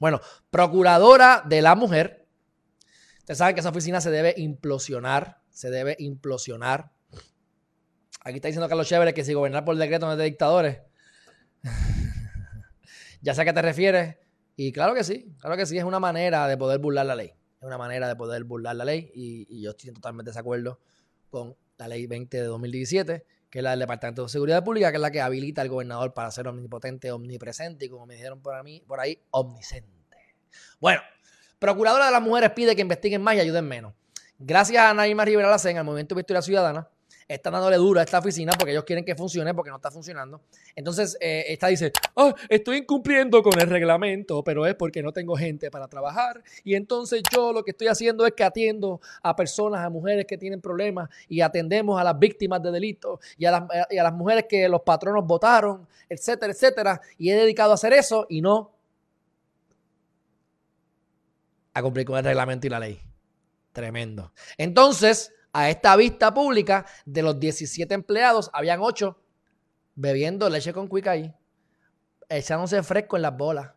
Bueno, procuradora de la mujer. Ustedes saben que esa oficina se debe implosionar. Se debe implosionar. Aquí está diciendo Carlos Chévere que si gobernar por decreto no es de dictadores. ya sé a qué te refieres. Y claro que sí, claro que sí, es una manera de poder burlar la ley. Es una manera de poder burlar la ley y, yo estoy totalmente de desacuerdo con la ley 20 de 2017, que es la del Departamento de Seguridad Pública, que es la que habilita al gobernador para ser omnipotente, omnipresente y como me dijeron por, mí, por ahí, omnisciente. Bueno, Procuradora de las Mujeres pide que investiguen más y ayuden menos. Gracias a Naima Rivera Lacen, al Movimiento Victoria Ciudadana, están dándole duro a esta oficina porque ellos quieren que funcione porque no está funcionando. Entonces, eh, esta dice, ah, estoy incumpliendo con el reglamento, pero es porque no tengo gente para trabajar. Y entonces yo lo que estoy haciendo es que atiendo a personas, a mujeres que tienen problemas y atendemos a las víctimas de delitos y y a las mujeres que los patronos votaron, etcétera, etcétera. Y he dedicado a hacer eso y no a cumplir con el reglamento y la ley. Tremendo. Entonces, a esta vista pública, de los 17 empleados, habían 8 bebiendo leche con cuica ahí, echándose fresco en las bolas.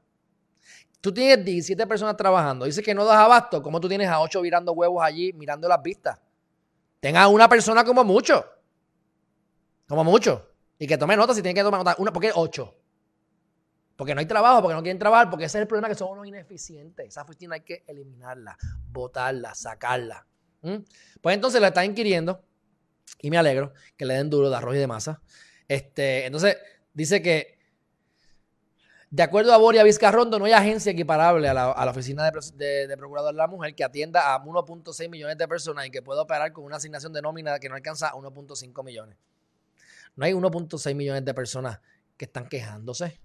Tú tienes 17 personas trabajando. Dices que no das abasto. ¿Cómo tú tienes a 8 virando huevos allí, mirando las vistas? Tenga una persona como mucho. Como mucho. Y que tome nota si tiene que tomar nota. Una, ¿Por qué 8? Porque no hay trabajo, porque no quieren trabajar, porque ese es el problema que son unos ineficientes. Esa oficina hay que eliminarla, botarla, sacarla. Pues entonces la están inquiriendo y me alegro que le den duro de arroz y de masa. Este, entonces dice que de acuerdo a Boria Vizcarrondo, no hay agencia equiparable a la, oficina de, de, Procurador de la Mujer que atienda a 1.6 millones de personas y que pueda operar con una asignación de nómina que no alcanza a 1.5 millones. No hay 1.6 millones de personas que están quejándose.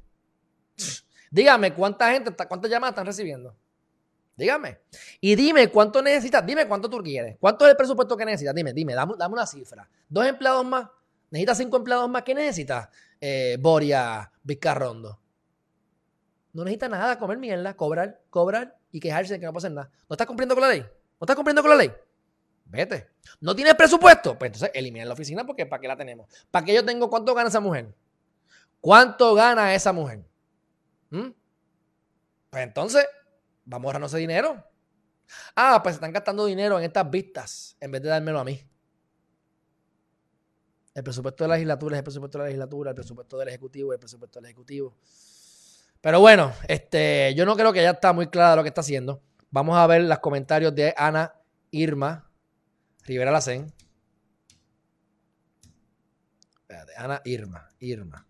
Dígame, ¿cuánta gente, cuántas llamadas están recibiendo? Dígame. Y dime cuánto necesitas. Dime cuánto tú quieres. ¿Cuánto es el presupuesto que necesitas? Dime, dime, dame, una cifra. ¿Dos empleados más? ¿Necesitas cinco empleados más? ¿Qué necesitas, eh, Boria Vizcarrondo? No necesita nada, comer mierda, cobrar, cobrar y quejarse de que no pasa nada. ¿No estás cumpliendo con la ley? ¿No estás cumpliendo con la ley? Vete. ¿No tienes presupuesto? Pues entonces elimina la oficina porque ¿para qué la tenemos? ¿Para qué yo tengo cuánto gana esa mujer? ¿Cuánto gana esa mujer? ¿Mm? Pues entonces, vamos a ahorrarnos ese dinero. Ah, pues están gastando dinero en estas vistas en vez de dármelo a mí. El presupuesto de la legislatura es el presupuesto de la legislatura, el presupuesto del ejecutivo es el presupuesto del ejecutivo. Pero bueno, este, yo no creo que ya está muy clara lo que está haciendo. Vamos a ver los comentarios de Ana Irma Rivera Lacen. Ana Irma, Irma.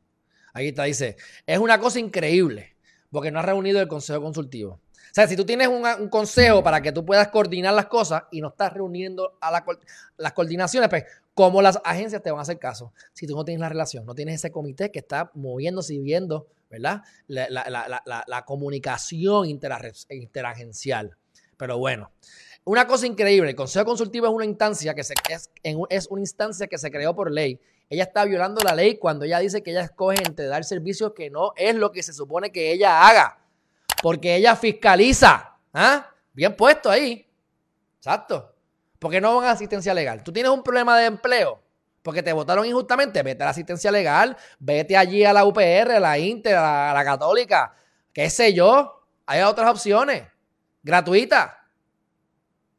Ahí está, dice, es una cosa increíble porque no ha reunido el consejo consultivo. O sea, si tú tienes un, consejo para que tú puedas coordinar las cosas y no estás reuniendo a las coordinaciones, pues, ¿cómo las agencias te van a hacer caso? Si tú no tienes la relación, no tienes ese comité que está moviéndose y viendo, ¿verdad? La, comunicación interagencial. Pero bueno, una cosa increíble, el consejo consultivo es una instancia que se, es una instancia que se creó por ley ella está violando la ley cuando ella dice que ella escoge entre dar servicios que no es lo que se supone que ella haga. Porque ella fiscaliza. ¿Ah? Bien puesto ahí. Exacto. Porque no van a asistencia legal. Tú tienes un problema de empleo porque te votaron injustamente. Vete a la asistencia legal. Vete allí a la UPR, a la Inter, a la, Católica. Qué sé yo. Hay otras opciones. Gratuitas.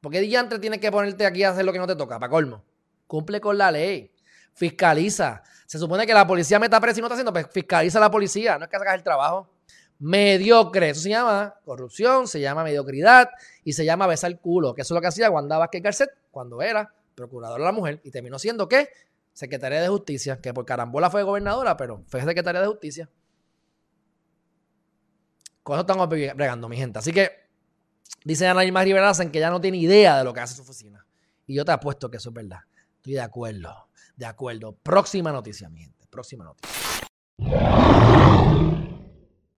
¿Por qué diantre tienes que ponerte aquí a hacer lo que no te toca? Para colmo. Cumple con la ley fiscaliza. Se supone que la policía meta preso y no está haciendo, pues fiscaliza a la policía, no es que hagas el trabajo. Mediocre, eso se llama corrupción, se llama mediocridad y se llama besar culo, que eso es lo que hacía Wanda Vázquez Garcet cuando era procuradora de la mujer y terminó siendo ¿qué? Secretaria de Justicia, que por carambola fue gobernadora, pero fue secretaria de Justicia. Con eso estamos bregando, mi gente. Así que dice Ana Irma Rivera que ya no tiene idea de lo que hace su oficina. Y yo te apuesto que eso es verdad. Estoy de acuerdo. De acuerdo. Próxima noticia, mi gente. Próxima noticia.